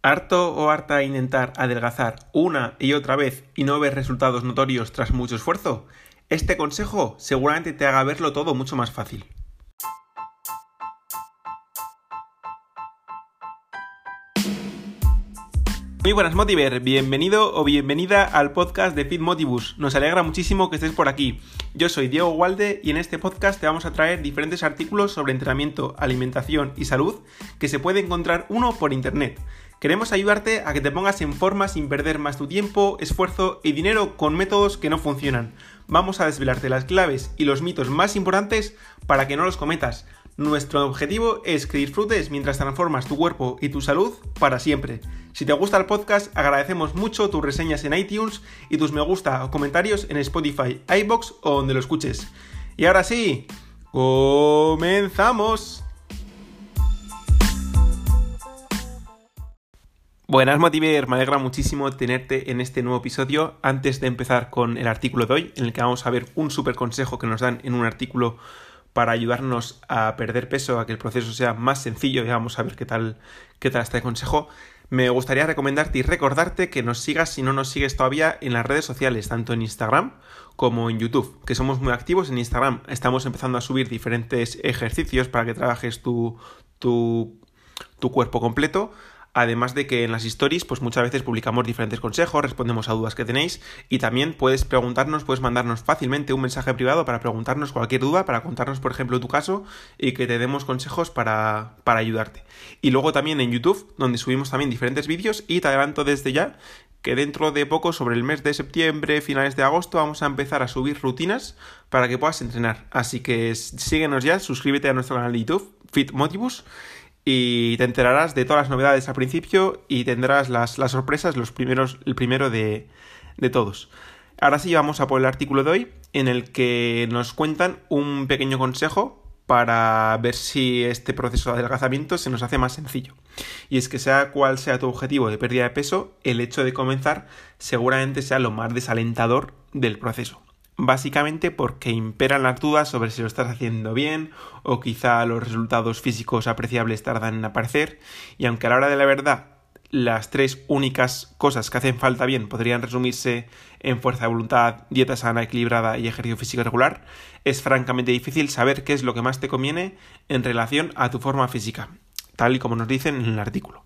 ¿Harto o harta intentar adelgazar una y otra vez y no ver resultados notorios tras mucho esfuerzo? Este consejo seguramente te haga verlo todo mucho más fácil. Muy buenas Motiver, bienvenido o bienvenida al podcast de Fit Motivus. Nos alegra muchísimo que estés por aquí. Yo soy Diego Walde y en este podcast te vamos a traer diferentes artículos sobre entrenamiento, alimentación y salud que se puede encontrar uno por internet. Queremos ayudarte a que te pongas en forma sin perder más tu tiempo, esfuerzo y dinero con métodos que no funcionan. Vamos a desvelarte las claves y los mitos más importantes para que no los cometas. Nuestro objetivo es que disfrutes mientras transformas tu cuerpo y tu salud para siempre. Si te gusta el podcast, agradecemos mucho tus reseñas en iTunes y tus me gusta o comentarios en Spotify, iBox o donde lo escuches. Y ahora sí, comenzamos. Buenas Motiver, me alegra muchísimo tenerte en este nuevo episodio. Antes de empezar con el artículo de hoy, en el que vamos a ver un super consejo que nos dan en un artículo para ayudarnos a perder peso, a que el proceso sea más sencillo, y vamos a ver qué tal, qué tal este consejo. Me gustaría recomendarte y recordarte que nos sigas si no nos sigues todavía en las redes sociales, tanto en Instagram como en YouTube, que somos muy activos en Instagram. Estamos empezando a subir diferentes ejercicios para que trabajes tu, tu, tu cuerpo completo. Además de que en las stories, pues muchas veces publicamos diferentes consejos, respondemos a dudas que tenéis y también puedes preguntarnos, puedes mandarnos fácilmente un mensaje privado para preguntarnos cualquier duda, para contarnos, por ejemplo, tu caso y que te demos consejos para, para ayudarte. Y luego también en YouTube, donde subimos también diferentes vídeos y te adelanto desde ya que dentro de poco, sobre el mes de septiembre, finales de agosto, vamos a empezar a subir rutinas para que puedas entrenar. Así que síguenos ya, suscríbete a nuestro canal de YouTube, Fit Motivus y te enterarás de todas las novedades al principio y tendrás las, sorpresas, los primeros, el primero de, de todos. Ahora sí vamos a por el artículo de hoy en el que nos cuentan un pequeño consejo para ver si este proceso de adelgazamiento se nos hace más sencillo. Y es que sea cual sea tu objetivo de pérdida de peso, el hecho de comenzar seguramente sea lo más desalentador del proceso básicamente porque imperan las dudas sobre si lo estás haciendo bien o quizá los resultados físicos apreciables tardan en aparecer y aunque a la hora de la verdad las tres únicas cosas que hacen falta bien podrían resumirse en fuerza de voluntad, dieta sana, equilibrada y ejercicio físico regular, es francamente difícil saber qué es lo que más te conviene en relación a tu forma física, tal y como nos dicen en el artículo.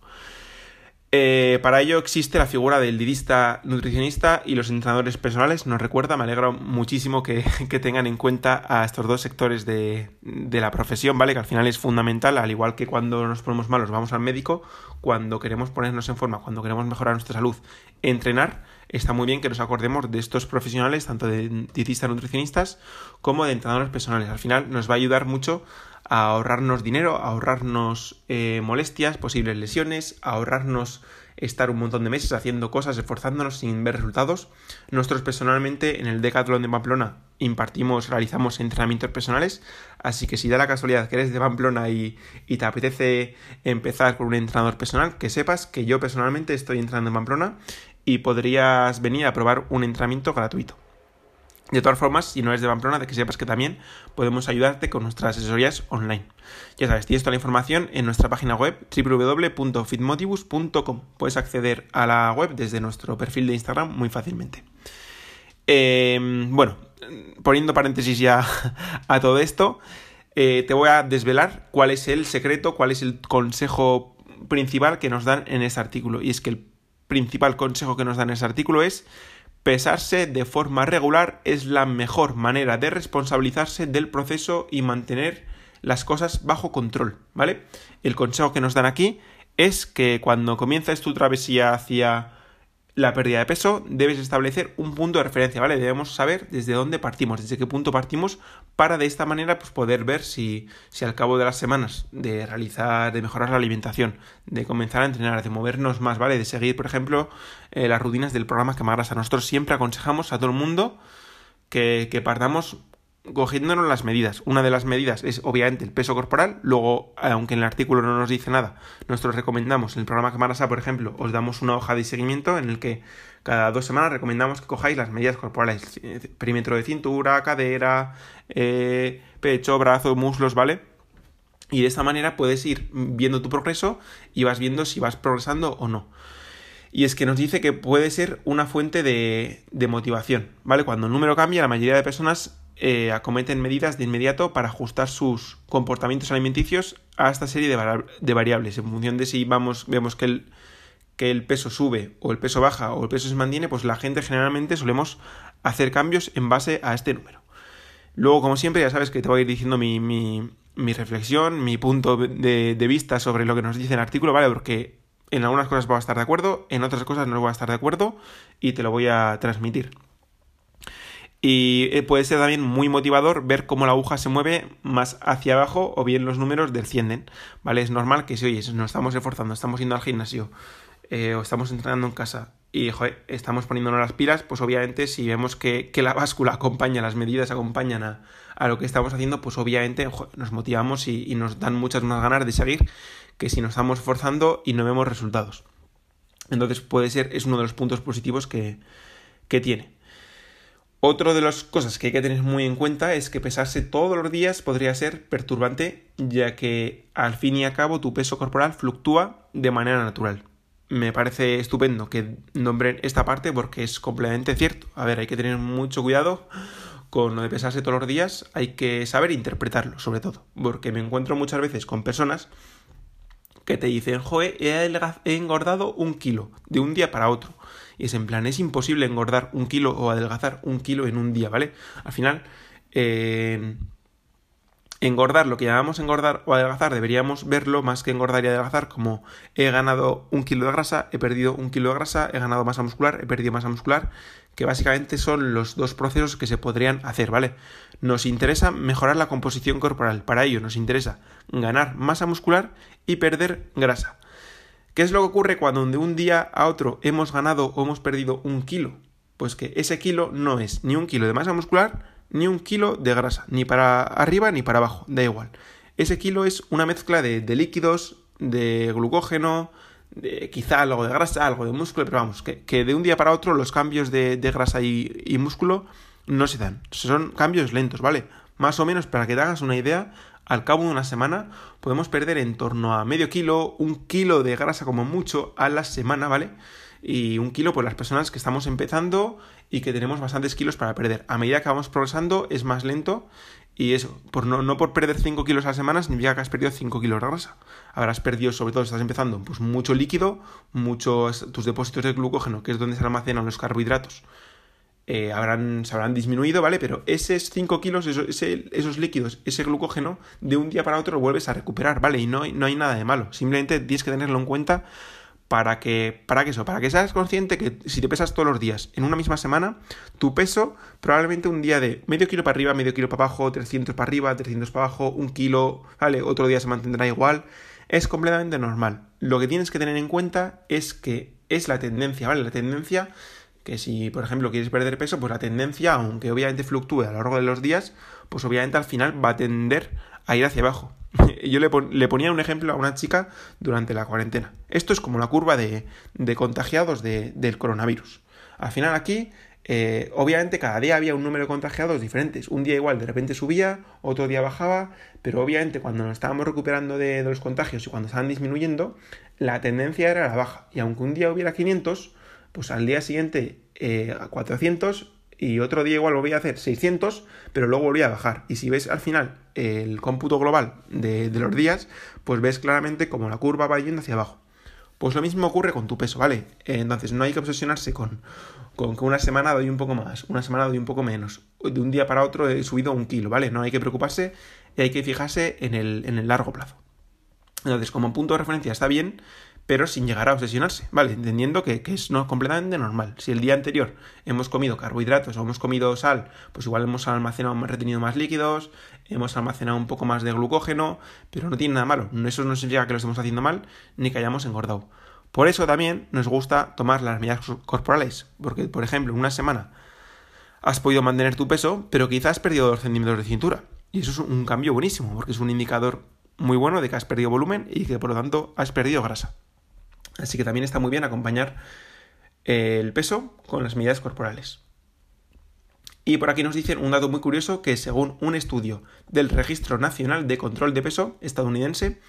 Eh, para ello existe la figura del didista nutricionista y los entrenadores personales. Nos recuerda, me alegro muchísimo que, tengan en cuenta a estos dos sectores de, de, la profesión, ¿vale? Que al final es fundamental, al igual que cuando nos ponemos malos vamos al médico, cuando queremos ponernos en forma, cuando queremos mejorar nuestra salud, entrenar, está muy bien que nos acordemos de estos profesionales, tanto de dietistas nutricionistas como de entrenadores personales. Al final nos va a ayudar mucho a ahorrarnos dinero, a ahorrarnos eh, molestias, posibles lesiones, a ahorrarnos estar un montón de meses haciendo cosas, esforzándonos sin ver resultados. Nosotros personalmente en el Decathlon de Pamplona impartimos, realizamos entrenamientos personales, así que si da la casualidad que eres de Pamplona y, y te apetece empezar con un entrenador personal, que sepas que yo personalmente estoy entrenando en Pamplona y podrías venir a probar un entrenamiento gratuito. De todas formas, si no eres de Pamplona, de que sepas que también podemos ayudarte con nuestras asesorías online. Ya sabes, tienes toda la información en nuestra página web www.fitmotivus.com. Puedes acceder a la web desde nuestro perfil de Instagram muy fácilmente. Em, bueno, poniendo paréntesis ya a todo esto, eh, te voy a desvelar cuál es el secreto, cuál es el consejo principal que nos dan en este artículo. Y es que el principal consejo que nos dan en este artículo es Pesarse de forma regular es la mejor manera de responsabilizarse del proceso y mantener las cosas bajo control, ¿vale? El consejo que nos dan aquí es que cuando comienzas tu travesía hacia la pérdida de peso, debes establecer un punto de referencia, ¿vale? Debemos saber desde dónde partimos, desde qué punto partimos, para de esta manera pues, poder ver si, si al cabo de las semanas de realizar, de mejorar la alimentación, de comenzar a entrenar, de movernos más, ¿vale? De seguir, por ejemplo, eh, las rutinas del programa que A Nosotros siempre aconsejamos a todo el mundo que, que partamos cogiéndonos las medidas. Una de las medidas es obviamente el peso corporal, luego, aunque en el artículo no nos dice nada, nosotros recomendamos, en el programa Camarasa, por ejemplo, os damos una hoja de seguimiento en el que cada dos semanas recomendamos que cojáis las medidas corporales, perímetro de cintura, cadera, eh, pecho, brazo, muslos, ¿vale? Y de esta manera puedes ir viendo tu progreso y vas viendo si vas progresando o no. Y es que nos dice que puede ser una fuente de, de motivación, ¿vale? Cuando el número cambia, la mayoría de personas eh, acometen medidas de inmediato para ajustar sus comportamientos alimenticios a esta serie de, variables. En función de si vamos, vemos que el, que el peso sube o el peso baja o el peso se mantiene, pues la gente generalmente solemos hacer cambios en base a este número. Luego, como siempre, ya sabes que te voy a ir diciendo mi, mi, mi reflexión, mi punto de, de, vista sobre lo que nos dice el artículo, ¿vale? Porque en algunas cosas voy a estar de acuerdo, en otras cosas no voy a estar de acuerdo y te lo voy a transmitir. Y eh, puede ser también muy motivador ver cómo la aguja se mueve más hacia abajo o bien los números descienden, ¿vale? Es normal que si, oye, nos estamos esforzando, estamos yendo al gimnasio eh, o estamos entrenando en casa y estamos poniéndonos las pilas, pues obviamente si vemos que, la báscula acompaña, las medidas acompañan a, lo que estamos haciendo, pues obviamente nos motivamos y, y nos dan muchas más ganas de seguir que si nos estamos esforzando y no vemos resultados. Entonces puede ser, es uno de los puntos positivos que, que tiene. Otra de las cosas que hay que tener muy en cuenta es que pesarse todos los días podría ser perturbante, ya que al fin y al cabo tu peso corporal fluctúa de manera natural. Me parece estupendo que nombren esta parte porque es completamente cierto. A ver, hay que tener mucho cuidado con lo de pesarse todos los días, hay que saber interpretarlo, sobre todo, porque me encuentro muchas veces con personas que te dicen, joe, he engordado un kilo de un día para otro. Y es en plan, es imposible engordar un kilo o adelgazar un kilo en un día, ¿vale? Al final, eh, engordar, lo que llamamos engordar o adelgazar, deberíamos verlo más que engordar y adelgazar como he ganado un kilo de grasa, he perdido un kilo de grasa, he ganado masa muscular, he perdido masa muscular, que básicamente son los dos procesos que se podrían hacer, ¿vale? Nos interesa mejorar la composición corporal, para ello nos interesa ganar masa muscular y perder grasa. ¿Qué es lo que ocurre cuando de un día a otro hemos ganado o hemos perdido un kilo? Pues que ese kilo no es ni un kilo de masa muscular ni un kilo de grasa, ni para arriba ni para abajo, da igual. Ese kilo es una mezcla de, líquidos, de glucógeno, de quizá algo de grasa, algo de músculo, pero vamos, que, de un día para otro los cambios de, de grasa y, y, músculo no se dan. Son cambios lentos, ¿vale? Más o menos, para que te hagas una idea, al cabo de una semana podemos perder en torno a medio kilo, un kilo de grasa como mucho a la semana, ¿vale? Y un kilo por las personas que estamos empezando y que tenemos bastantes kilos para perder. A medida que vamos progresando es más lento y eso, por no, no por perder 5 kilos a la semana significa que has perdido 5 kilos de grasa. Habrás perdido, sobre todo si estás empezando, pues mucho líquido, muchos tus depósitos de glucógeno, que es donde se almacenan los carbohidratos, eh, habrán, se habrán disminuido, ¿vale? Pero esos 5 kilos, esos, esos líquidos, ese glucógeno, de un día para otro lo vuelves a recuperar, ¿vale? Y no, no hay nada de malo. Simplemente tienes que tenerlo en cuenta para que, para que eso, para que seas consciente que si te pesas todos los días en una misma semana, tu peso probablemente un día de medio kilo para arriba, medio kilo para abajo, 300 para arriba, 300 para abajo, un kilo, ¿vale? Otro día se mantendrá igual. Es completamente normal. Lo que tienes que tener en cuenta es que es la tendencia, ¿vale? La tendencia que si, por ejemplo, quieres perder peso, pues la tendencia, aunque obviamente fluctúe a lo largo de los días, pues obviamente al final va a tender a ir hacia abajo. Yo le, le, ponía un ejemplo a una chica durante la cuarentena. Esto es como la curva de, de contagiados de, del coronavirus. Al final aquí, eh, obviamente cada día había un número de contagiados diferentes. Un día igual de repente subía, otro día bajaba, pero obviamente cuando nos estábamos recuperando de, de los contagios y cuando estaban disminuyendo, la tendencia era la baja. Y aunque un día hubiera 500, pues al día siguiente eh, a 400 y otro día igual volví a hacer 600, pero luego volví a bajar. Y si ves al final el cómputo global de, de los días, pues ves claramente como la curva va yendo hacia abajo. Pues lo mismo ocurre con tu peso, ¿vale? Entonces no hay que obsesionarse con, con que una semana doy un poco más, una semana doy un poco menos. De un día para otro he subido un kilo, ¿vale? No hay que preocuparse y hay que fijarse en el, en el largo plazo. Entonces, como punto de referencia está bien, pero sin llegar a obsesionarse, ¿vale? Entendiendo que, que, es no, completamente normal. Si el día anterior hemos comido carbohidratos o hemos comido sal, pues igual hemos almacenado, hemos retenido más líquidos, hemos almacenado un poco más de glucógeno, pero no tiene nada malo. Eso no significa que lo estemos haciendo mal ni que hayamos engordado. Por eso también nos gusta tomar las medidas corporales, porque, por ejemplo, en una semana has podido mantener tu peso, pero quizás has perdido 2 centímetros de cintura. Y eso es un cambio buenísimo, porque es un indicador muy bueno de que has perdido volumen y que por lo tanto has perdido grasa. Así que también está muy bien acompañar el peso con las medidas corporales. Y por aquí nos dicen un dato muy curioso que según un estudio del Registro Nacional de Control de Peso estadounidense,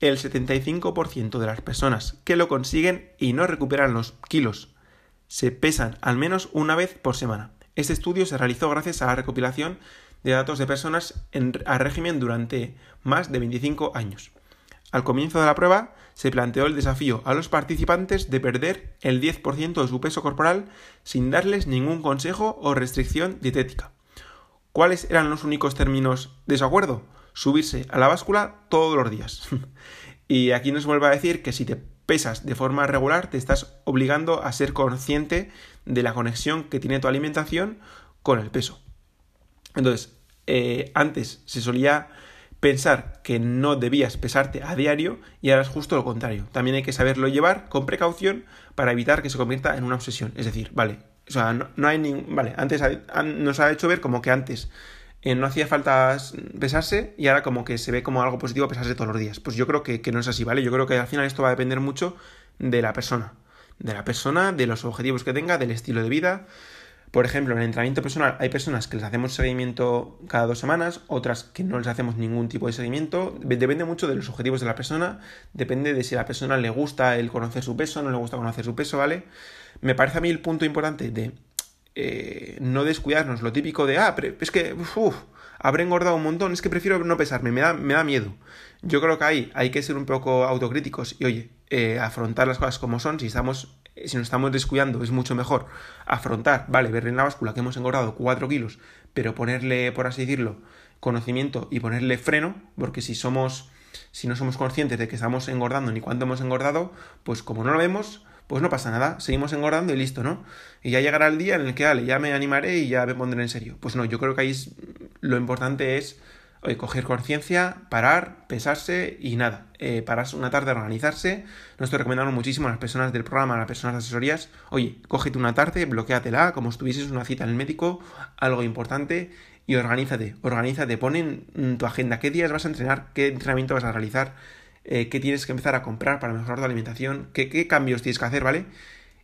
el 75% de las personas que lo consiguen y no recuperan los kilos se pesan al menos una vez por semana. Este estudio se realizó gracias a la recopilación de datos de personas en, a régimen durante más de 25 años. Al comienzo de la prueba se planteó el desafío a los participantes de perder el 10% de su peso corporal sin darles ningún consejo o restricción dietética. ¿Cuáles eran los únicos términos de su acuerdo? Subirse a la báscula todos los días. y aquí nos vuelve a decir que si te pesas de forma regular te estás obligando a ser consciente de la conexión que tiene tu alimentación con el peso. Entonces, eh, antes se solía pensar que no debías pesarte a diario y es justo lo contrario. También hay que saberlo llevar con precaución para evitar que se convierta en una obsesión. Es decir, vale, o sea, no, hay ningún... Vale, antes nos ha hecho ver como que antes eh, no hacía falta pesarse y ahora como que se ve como algo positivo pesarse todos los días. Pues yo creo que, que no es así, ¿vale? Yo creo que al final esto va a depender mucho de la persona. De la persona, de los objetivos que tenga, del estilo de vida. Por ejemplo, en el entrenamiento personal hay personas que les hacemos seguimiento cada dos semanas, otras que no les hacemos ningún tipo de seguimiento. Depende mucho de los objetivos de la persona, depende de si a la persona le gusta el conocer su peso, no le gusta conocer su peso, ¿vale? Me parece a mí el punto importante de eh, no descuidarnos, lo típico de, ah, pero es que, uff, habré engordado un montón, es que prefiero no pesarme, me da, me da miedo. Yo creo que ahí hay que ser un poco autocríticos y, oye, eh, afrontar las cosas como son, si estamos si nos estamos descuidando, es mucho mejor afrontar, vale, ver en la báscula que hemos engordado 4 kilos, pero ponerle, por así decirlo, conocimiento y ponerle freno, porque si somos, si no somos conscientes de que estamos engordando ni cuánto hemos engordado, pues como no lo vemos, pues no pasa nada, seguimos engordando y listo, ¿no? Y ya llegará el día en el que, vale, ya me animaré y ya me pondré en serio. Pues no, yo creo que ahí lo importante es Oye, coger conciencia, parar, pesarse y nada, eh, una tarde, organizarse. No estoy recomendando muchísimo a las personas del programa, a las personas de asesorías. Oye, cógete una tarde, bloqueatela, como si tuvieses una cita en el médico, algo importante, y organízate, organízate, pon en tu agenda qué días vas a entrenar, qué entrenamiento vas a realizar, eh, qué tienes que empezar a comprar para mejorar tu alimentación, qué, qué cambios tienes que hacer, ¿vale?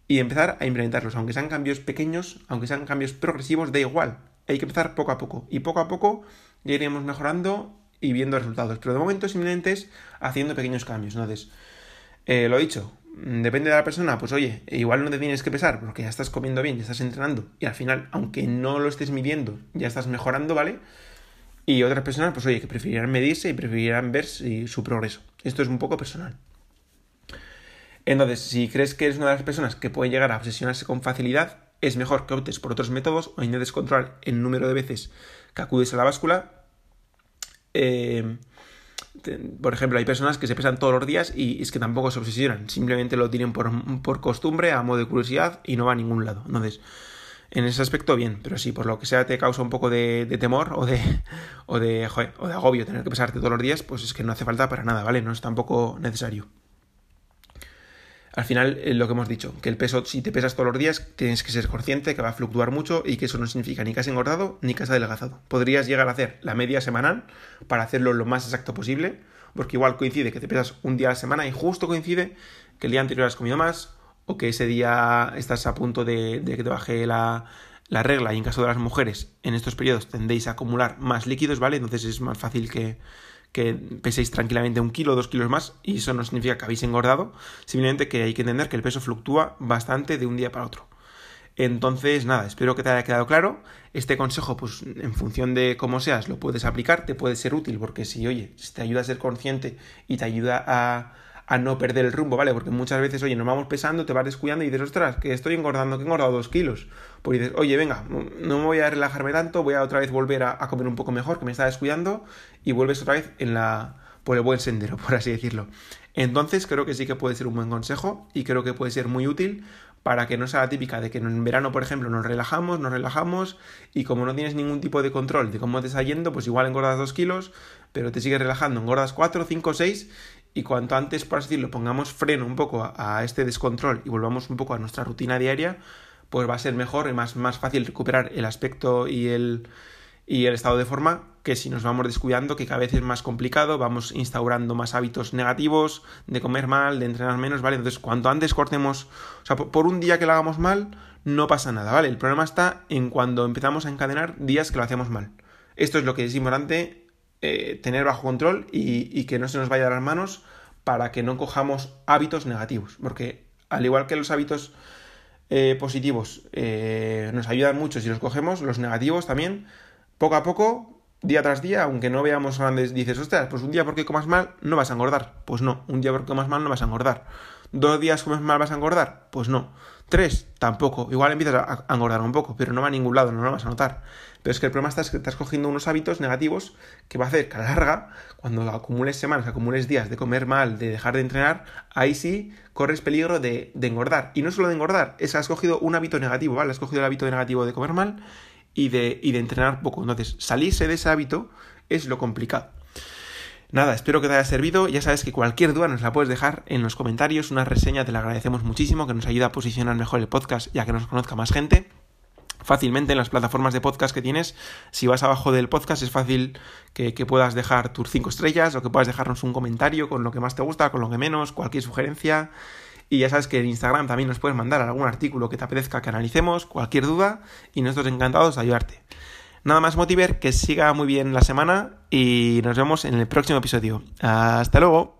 Y empezar a implementarlos, aunque sean cambios pequeños, aunque sean cambios progresivos, da igual. Hay que empezar poco a poco. Y poco a poco ya iremos mejorando y viendo resultados. Pero de momento simplemente es haciendo pequeños cambios. Entonces, eh, lo dicho, depende de la persona, pues oye, igual no te tienes que pesar porque ya estás comiendo bien, ya estás entrenando y al final, aunque no lo estés midiendo, ya estás mejorando, ¿vale? Y otras personas, pues oye, que preferirán medirse y preferirán ver su progreso. Esto es un poco personal. Entonces, si crees que eres una de las personas que puede llegar a obsesionarse con facilidad, es mejor que optes por otros métodos o intentes controlar el número de veces que acudes a la báscula. Eh, por ejemplo, hay personas que se pesan todos los días y es que tampoco se obsesionan, simplemente lo tienen por, costumbre, a modo de curiosidad y no va a ningún lado. Entonces, en ese aspecto, bien, pero si por lo que sea te causa un poco de, temor o de, o, de, o de agobio tener que pesarte todos los días, pues es que no hace falta para nada, ¿vale? No es tampoco necesario. Al final, eh, lo que hemos dicho, que el peso, si te pesas todos los días, tienes que ser consciente que va a fluctuar mucho y que eso no significa ni que has engordado ni que has adelgazado. Podrías llegar a hacer la media semanal para hacerlo lo más exacto posible, porque igual coincide que te pesas un día a la semana y justo coincide que el día anterior has comido más o que ese día estás a punto de, que te baje la, la regla y en caso de las mujeres en estos periodos tendéis a acumular más líquidos, ¿vale? Entonces es más fácil que, que peséis tranquilamente un kilo dos kilos más y eso no significa que habéis engordado, simplemente que hay que entender que el peso fluctúa bastante de un día para otro. Entonces, nada, espero que te haya quedado claro. Este consejo, pues en función de cómo seas, lo puedes aplicar, te puede ser útil, porque si, oye, si te ayuda a ser consciente y te ayuda a, a no perder el rumbo, ¿vale? Porque muchas veces, oye, nos vamos pesando, te vas descuidando y dices, ostras, que estoy engordando, que he engordado dos kilos. Pues dices, oye, venga, no me voy a relajarme tanto, voy a otra vez volver a, comer un poco mejor, que me está descuidando, y vuelves otra vez en la por el buen sendero, por así decirlo. Entonces creo que sí que puede ser un buen consejo y creo que puede ser muy útil para que no sea la típica de que en verano, por ejemplo, nos relajamos, nos relajamos y como no tienes ningún tipo de control de cómo te está yendo, pues igual engordas dos kilos, pero te sigues relajando, engordas cuatro, cinco, seis y cuanto antes, por así decirlo, pongamos freno un poco a, este descontrol y volvamos un poco a nuestra rutina diaria, pues va a ser mejor y más, más fácil recuperar el aspecto y el, y el estado de forma que si nos vamos descuidando, que cada vez es más complicado, vamos instaurando más hábitos negativos, de comer mal, de entrenar menos, ¿vale? Entonces, cuanto antes cortemos, o sea, por un día que lo hagamos mal, no pasa nada, ¿vale? El problema está en cuando empezamos a encadenar días que lo hacemos mal. Esto es lo que es importante eh, tener bajo control y, que no se nos vaya de las manos para que no cojamos hábitos negativos, porque al igual que los hábitos eh, positivos. Eh, nos ayudan mucho si los cogemos, los negativos también, poco a poco día tras día, aunque no veamos grandes, dices, ostras, pues un día porque comas mal no vas a engordar. Pues no, un día porque comas mal no vas a engordar. ¿Dos días comes mal vas a engordar? Pues no. Tres, tampoco. Igual empiezas a, engordar un poco, pero no va a ningún lado, no lo vas a notar. Pero es que el problema está es que estás cogiendo unos hábitos negativos que va a hacer que a la larga, cuando acumules semanas, acumules días de comer mal, de dejar de entrenar, ahí sí corres peligro de, de engordar. Y no solo de engordar, es que has cogido un hábito negativo, ¿vale? Has cogido el hábito negativo de comer mal y de, y de entrenar poco. Entonces, salirse de ese hábito es lo complicado. Nada, espero que te haya servido. Ya sabes que cualquier duda nos la puedes dejar en los comentarios. Una reseña te la agradecemos muchísimo, que nos ayuda a posicionar mejor el podcast y a que nos conozca más gente. Fácilmente en las plataformas de podcast que tienes, si vas abajo del podcast es fácil que, que puedas dejar tus cinco estrellas o que puedas dejarnos un comentario con lo que más te gusta, con lo que menos, cualquier sugerencia. Y ya sabes que en Instagram también nos puedes mandar algún artículo que te apetezca que analicemos, cualquier duda, y nosotros encantados de ayudarte. Nada más, Motiver, que siga muy bien la semana y nos vemos en el próximo episodio. Hasta luego.